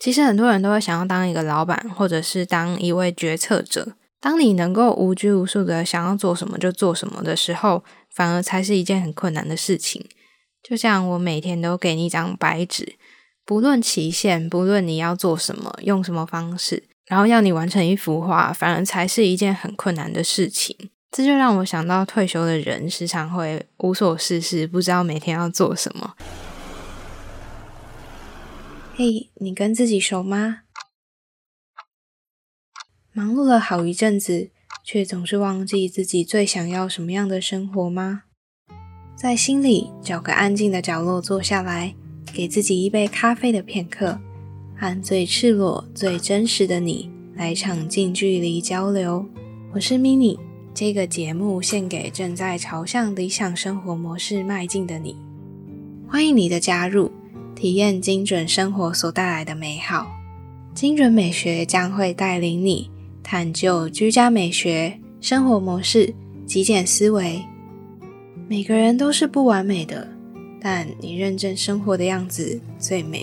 其实很多人都会想要当一个老板，或者是当一位决策者。当你能够无拘无束的想要做什么就做什么的时候，反而才是一件很困难的事情。就像我每天都给你一张白纸，不论期限，不论你要做什么，用什么方式，然后要你完成一幅画，反而才是一件很困难的事情。这就让我想到退休的人时常会无所事事，不知道每天要做什么。嘿，你跟自己熟吗？忙碌了好一阵子，却总是忘记自己最想要什么样的生活吗？在心里找个安静的角落坐下来，给自己一杯咖啡的片刻，和最赤裸、最真实的你来场近距离交流。我是 Mini，这个节目献给正在朝向理想生活模式迈进的你。欢迎你的加入，体验精准生活所带来的美好。精准美学将会带领你。探究居家美学、生活模式、极简思维。每个人都是不完美的，但你认真生活的样子最美。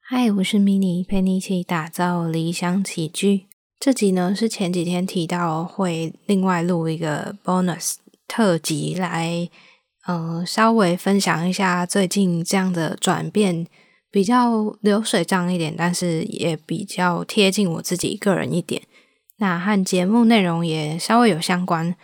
嗨，我是 mini，陪你一起打造理想起居。这集呢是前几天提到会另外录一个 bonus 特辑来。嗯，稍微分享一下最近这样的转变，比较流水账一点，但是也比较贴近我自己个人一点。那和节目内容也稍微有相关，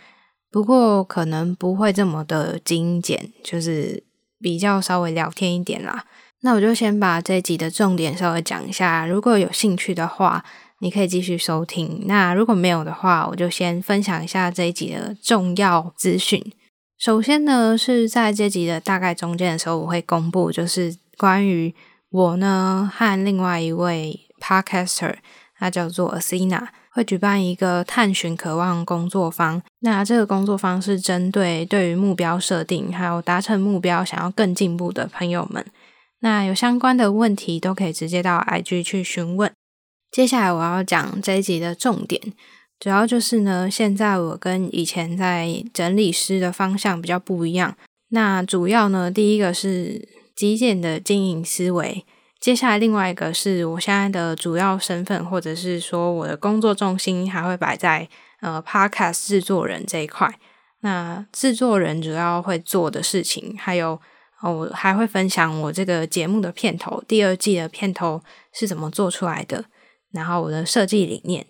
不过可能不会这么的精简，就是比较稍微聊天一点啦。那我就先把这集的重点稍微讲一下，如果有兴趣的话，你可以继续收听。那如果没有的话，我就先分享一下这一集的重要资讯。首先呢，是在这集的大概中间的时候，我会公布，就是关于我呢和另外一位 podcaster，他叫做 Asina，会举办一个探寻渴望工作坊。那这个工作坊是针对对于目标设定还有达成目标想要更进步的朋友们。那有相关的问题都可以直接到 IG 去询问。接下来我要讲这一集的重点。主要就是呢，现在我跟以前在整理师的方向比较不一样。那主要呢，第一个是极简的经营思维，接下来另外一个是我现在的主要身份，或者是说我的工作重心还会摆在呃 Podcast 制作人这一块。那制作人主要会做的事情，还有我还会分享我这个节目的片头，第二季的片头是怎么做出来的，然后我的设计理念。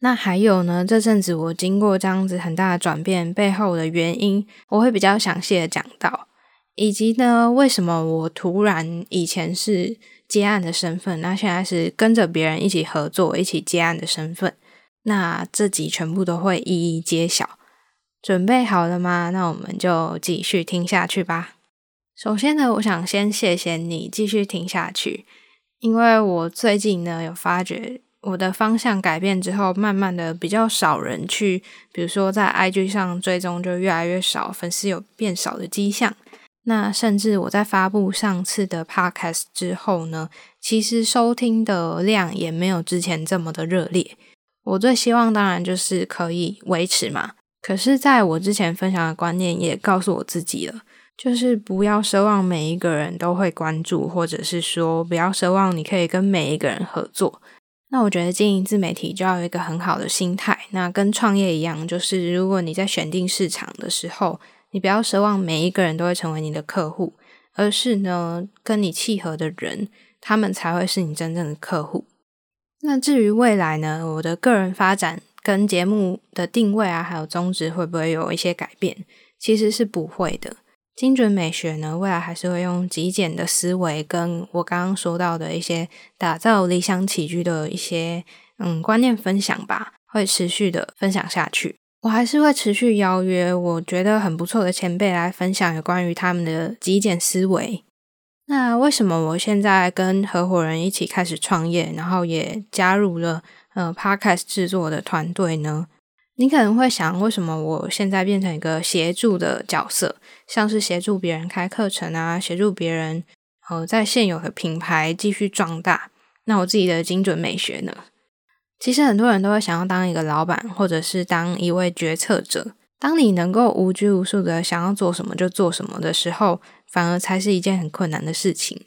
那还有呢？这阵子我经过这样子很大的转变背后的原因，我会比较详细的讲到，以及呢，为什么我突然以前是接案的身份，那现在是跟着别人一起合作、一起接案的身份。那这集全部都会一一揭晓。准备好了吗？那我们就继续听下去吧。首先呢，我想先谢谢你继续听下去，因为我最近呢有发觉。我的方向改变之后，慢慢的比较少人去，比如说在 IG 上追踪就越来越少，粉丝有变少的迹象。那甚至我在发布上次的 Podcast 之后呢，其实收听的量也没有之前这么的热烈。我最希望当然就是可以维持嘛。可是在我之前分享的观念也告诉我自己了，就是不要奢望每一个人都会关注，或者是说不要奢望你可以跟每一个人合作。那我觉得经营自媒体就要有一个很好的心态。那跟创业一样，就是如果你在选定市场的时候，你不要奢望每一个人都会成为你的客户，而是呢跟你契合的人，他们才会是你真正的客户。那至于未来呢，我的个人发展跟节目的定位啊，还有宗旨会不会有一些改变？其实是不会的。精准美学呢，未来还是会用极简的思维，跟我刚刚说到的一些打造理想起居的一些嗯观念分享吧，会持续的分享下去。我还是会持续邀约我觉得很不错的前辈来分享有关于他们的极简思维。那为什么我现在跟合伙人一起开始创业，然后也加入了呃 Podcast 制作的团队呢？你可能会想，为什么我现在变成一个协助的角色，像是协助别人开课程啊，协助别人呃在现有的品牌继续壮大？那我自己的精准美学呢？其实很多人都会想要当一个老板，或者是当一位决策者。当你能够无拘无束的想要做什么就做什么的时候，反而才是一件很困难的事情。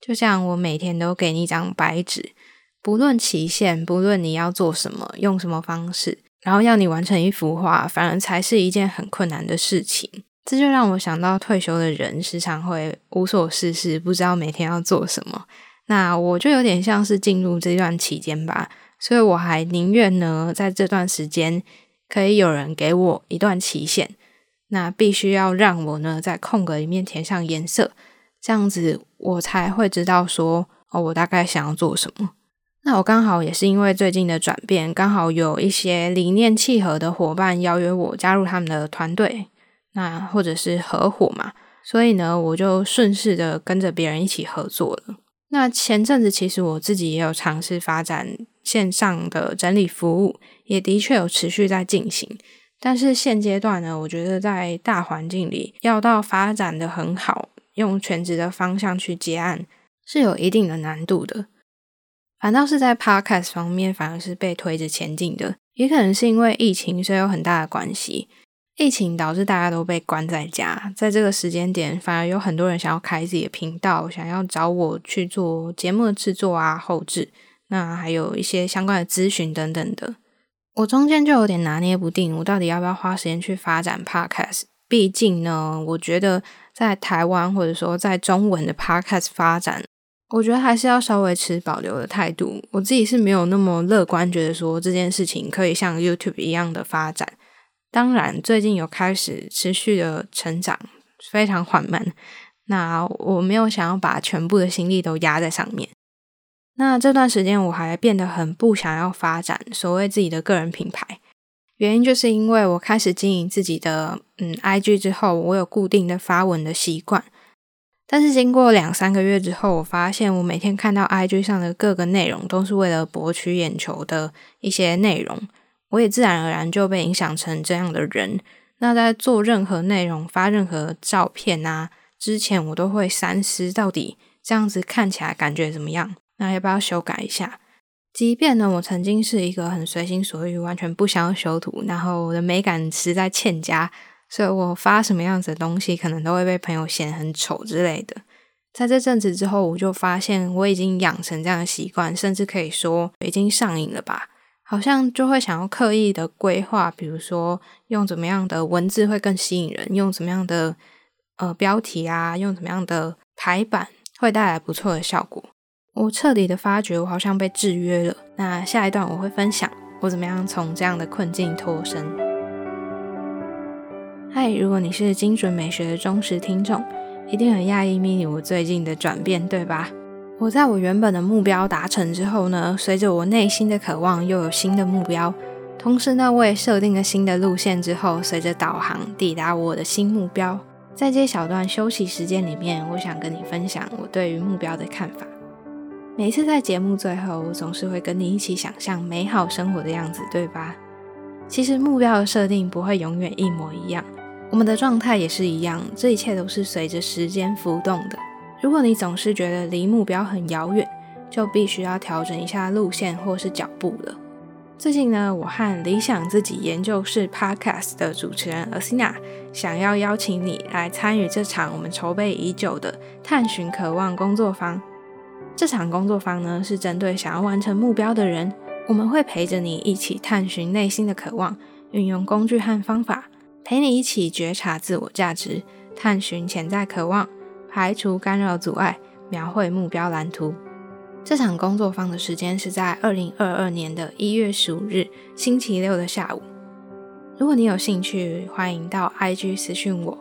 就像我每天都给你一张白纸，不论期限，不论你要做什么，用什么方式，然后要你完成一幅画，反而才是一件很困难的事情。这就让我想到退休的人时常会无所事事，不知道每天要做什么。那我就有点像是进入这段期间吧。所以我还宁愿呢，在这段时间可以有人给我一段期限，那必须要让我呢在空格里面填上颜色，这样子我才会知道说哦，我大概想要做什么。那我刚好也是因为最近的转变，刚好有一些理念契合的伙伴邀约我加入他们的团队，那或者是合伙嘛，所以呢，我就顺势的跟着别人一起合作了。那前阵子其实我自己也有尝试发展。线上的整理服务也的确有持续在进行，但是现阶段呢，我觉得在大环境里要到发展的很好，用全职的方向去接案是有一定的难度的。反倒是在 Podcast 方面，反而是被推着前进的，也可能是因为疫情，所以有很大的关系。疫情导致大家都被关在家，在这个时间点，反而有很多人想要开自己的频道，想要找我去做节目的制作啊、后置。那还有一些相关的咨询等等的，我中间就有点拿捏不定，我到底要不要花时间去发展 podcast？毕竟呢，我觉得在台湾或者说在中文的 podcast 发展，我觉得还是要稍微持保留的态度。我自己是没有那么乐观，觉得说这件事情可以像 YouTube 一样的发展。当然，最近有开始持续的成长，非常缓慢。那我没有想要把全部的心力都压在上面。那这段时间我还变得很不想要发展所谓自己的个人品牌，原因就是因为我开始经营自己的嗯 IG 之后，我有固定的发文的习惯，但是经过两三个月之后，我发现我每天看到 IG 上的各个内容都是为了博取眼球的一些内容，我也自然而然就被影响成这样的人。那在做任何内容、发任何照片啊之前，我都会三思，到底这样子看起来感觉怎么样。那要不要修改一下？即便呢，我曾经是一个很随心所欲，完全不想要修图，然后我的美感实在欠佳，所以我发什么样子的东西，可能都会被朋友嫌很丑之类的。在这阵子之后，我就发现我已经养成这样的习惯，甚至可以说已经上瘾了吧？好像就会想要刻意的规划，比如说用怎么样的文字会更吸引人，用怎么样的呃标题啊，用怎么样的排版会带来不错的效果。我彻底的发觉，我好像被制约了。那下一段我会分享我怎么样从这样的困境脱身。嗨，如果你是精准美学的忠实听众，一定很讶异 mini 我最近的转变，对吧？我在我原本的目标达成之后呢，随着我内心的渴望，又有新的目标，同时呢，我也设定了新的路线之后，随着导航抵达我的新目标。在这小段休息时间里面，我想跟你分享我对于目标的看法。每次在节目最后，我总是会跟你一起想象美好生活的样子，对吧？其实目标的设定不会永远一模一样，我们的状态也是一样，这一切都是随着时间浮动的。如果你总是觉得离目标很遥远，就必须要调整一下路线或是脚步了。最近呢，我和理想自己研究室 Podcast 的主持人 Asina 想要邀请你来参与这场我们筹备已久的探寻渴望工作坊。这场工作坊呢，是针对想要完成目标的人，我们会陪着你一起探寻内心的渴望，运用工具和方法，陪你一起觉察自我价值，探寻潜在渴望，排除干扰阻碍，描绘目标蓝图。这场工作坊的时间是在二零二二年的一月十五日星期六的下午。如果你有兴趣，欢迎到 IG 私讯我，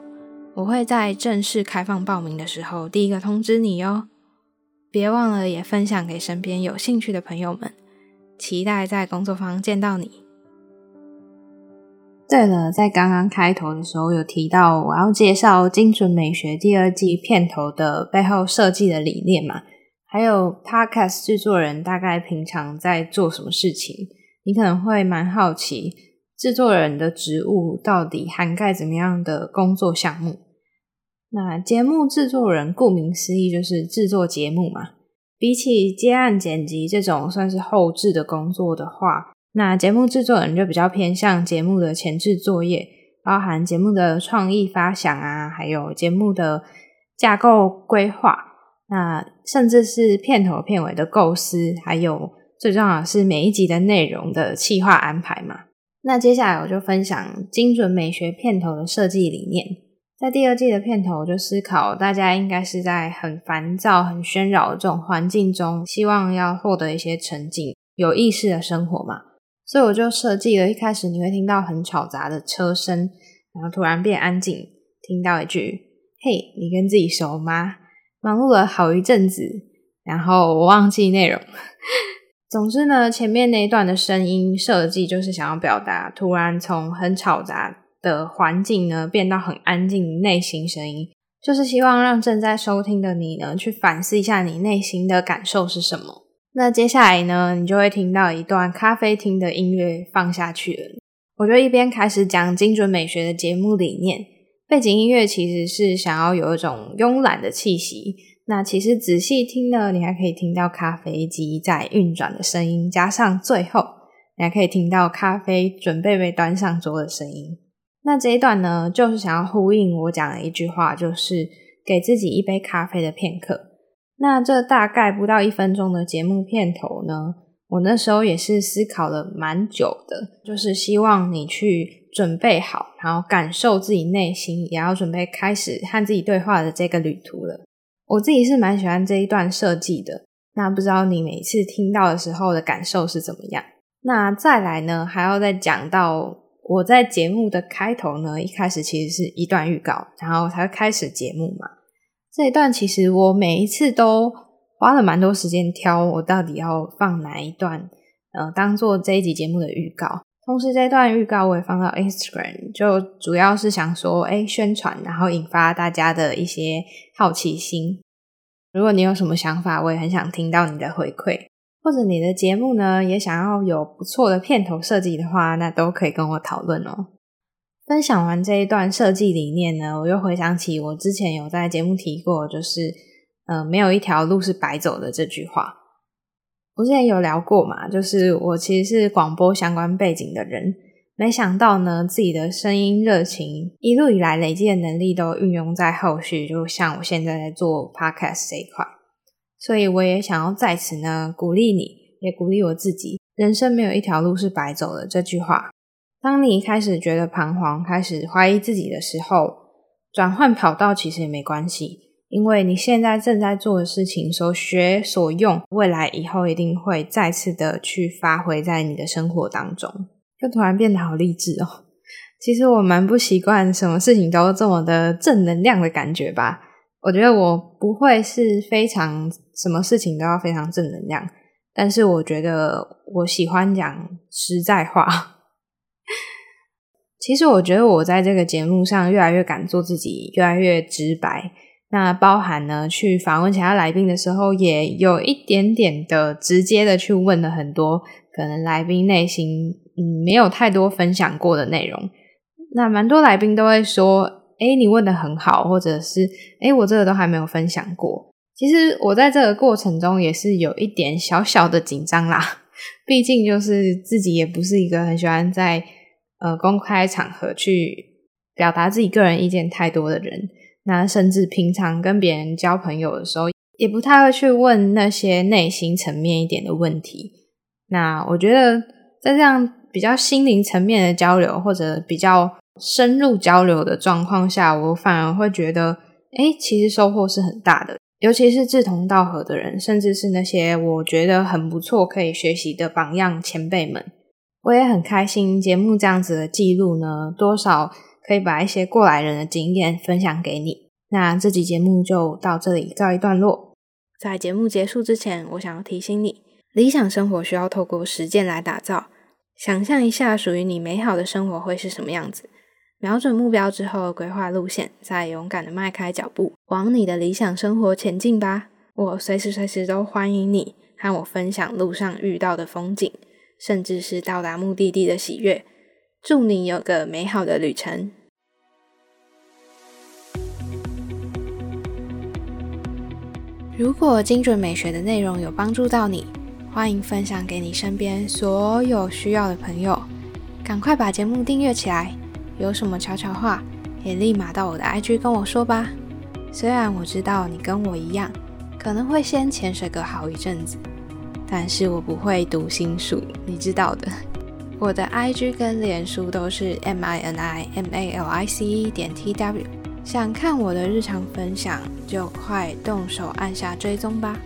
我会在正式开放报名的时候第一个通知你哟。别忘了也分享给身边有兴趣的朋友们，期待在工作坊见到你。对了，在刚刚开头的时候有提到我要介绍精准美学第二季片头的背后设计的理念嘛，还有 Podcast 制作人大概平常在做什么事情，你可能会蛮好奇制作人的职务到底涵盖怎么样的工作项目。那节目制作人顾名思义就是制作节目嘛，比起接案剪辑这种算是后置的工作的话，那节目制作人就比较偏向节目的前置作业，包含节目的创意发想啊，还有节目的架构规划，那甚至是片头片尾的构思，还有最重要是每一集的内容的企划安排嘛。那接下来我就分享精准美学片头的设计理念。在第二季的片头，我就思考大家应该是在很烦躁、很喧扰的这种环境中，希望要获得一些沉静、有意识的生活嘛。所以我就设计了一开始你会听到很吵杂的车声，然后突然变安静，听到一句“嘿，你跟自己熟吗？”忙碌了好一阵子，然后我忘记内容。总之呢，前面那一段的声音设计就是想要表达，突然从很吵杂。的环境呢，变到很安静，内心声音就是希望让正在收听的你呢，去反思一下你内心的感受是什么。那接下来呢，你就会听到一段咖啡厅的音乐放下去了。我就一边开始讲精准美学的节目理念，背景音乐其实是想要有一种慵懒的气息。那其实仔细听呢，你还可以听到咖啡机在运转的声音，加上最后你还可以听到咖啡准备被端上桌的声音。那这一段呢，就是想要呼应我讲的一句话，就是给自己一杯咖啡的片刻。那这大概不到一分钟的节目片头呢，我那时候也是思考了蛮久的，就是希望你去准备好，然后感受自己内心，也要准备开始和自己对话的这个旅途了。我自己是蛮喜欢这一段设计的。那不知道你每次听到的时候的感受是怎么样？那再来呢，还要再讲到。我在节目的开头呢，一开始其实是一段预告，然后才会开始节目嘛。这一段其实我每一次都花了蛮多时间挑，我到底要放哪一段，呃，当做这一集节目的预告。同时，这段预告我也放到 Instagram，就主要是想说，哎，宣传，然后引发大家的一些好奇心。如果你有什么想法，我也很想听到你的回馈。或者你的节目呢，也想要有不错的片头设计的话，那都可以跟我讨论哦。分享完这一段设计理念呢，我又回想起我之前有在节目提过，就是呃，没有一条路是白走的这句话。我之前有聊过嘛，就是我其实是广播相关背景的人，没想到呢，自己的声音热情一路以来累积的能力都运用在后续，就像我现在在做 podcast 这一块。所以我也想要在此呢鼓励你，也鼓励我自己。人生没有一条路是白走的。这句话，当你开始觉得彷徨，开始怀疑自己的时候，转换跑道其实也没关系，因为你现在正在做的事情，所学所用，未来以后一定会再次的去发挥在你的生活当中。就突然变得好励志哦！其实我蛮不习惯什么事情都这么的正能量的感觉吧。我觉得我不会是非常什么事情都要非常正能量，但是我觉得我喜欢讲实在话。其实我觉得我在这个节目上越来越敢做自己，越来越直白。那包含呢，去访问其他来宾的时候，也有一点点的直接的去问了很多可能来宾内心嗯没有太多分享过的内容。那蛮多来宾都会说。哎，你问的很好，或者是哎，我这个都还没有分享过。其实我在这个过程中也是有一点小小的紧张啦，毕竟就是自己也不是一个很喜欢在呃公开场合去表达自己个人意见太多的人。那甚至平常跟别人交朋友的时候，也不太会去问那些内心层面一点的问题。那我觉得在这样比较心灵层面的交流，或者比较。深入交流的状况下，我反而会觉得，哎，其实收获是很大的。尤其是志同道合的人，甚至是那些我觉得很不错可以学习的榜样前辈们，我也很开心。节目这样子的记录呢，多少可以把一些过来人的经验分享给你。那这集节目就到这里告一段落。在节目结束之前，我想要提醒你，理想生活需要透过实践来打造。想象一下，属于你美好的生活会是什么样子？瞄准目标之后，规划路线，再勇敢的迈开脚步，往你的理想生活前进吧！我随时随地都欢迎你和我分享路上遇到的风景，甚至是到达目的地的喜悦。祝你有个美好的旅程！如果精准美学的内容有帮助到你，欢迎分享给你身边所有需要的朋友。赶快把节目订阅起来，有什么悄悄话也立马到我的 IG 跟我说吧。虽然我知道你跟我一样，可能会先潜水个好一阵子，但是我不会读心术，你知道的。我的 IG 跟脸书都是 M I N I M A L I C 点 T W，想看我的日常分享，就快动手按下追踪吧。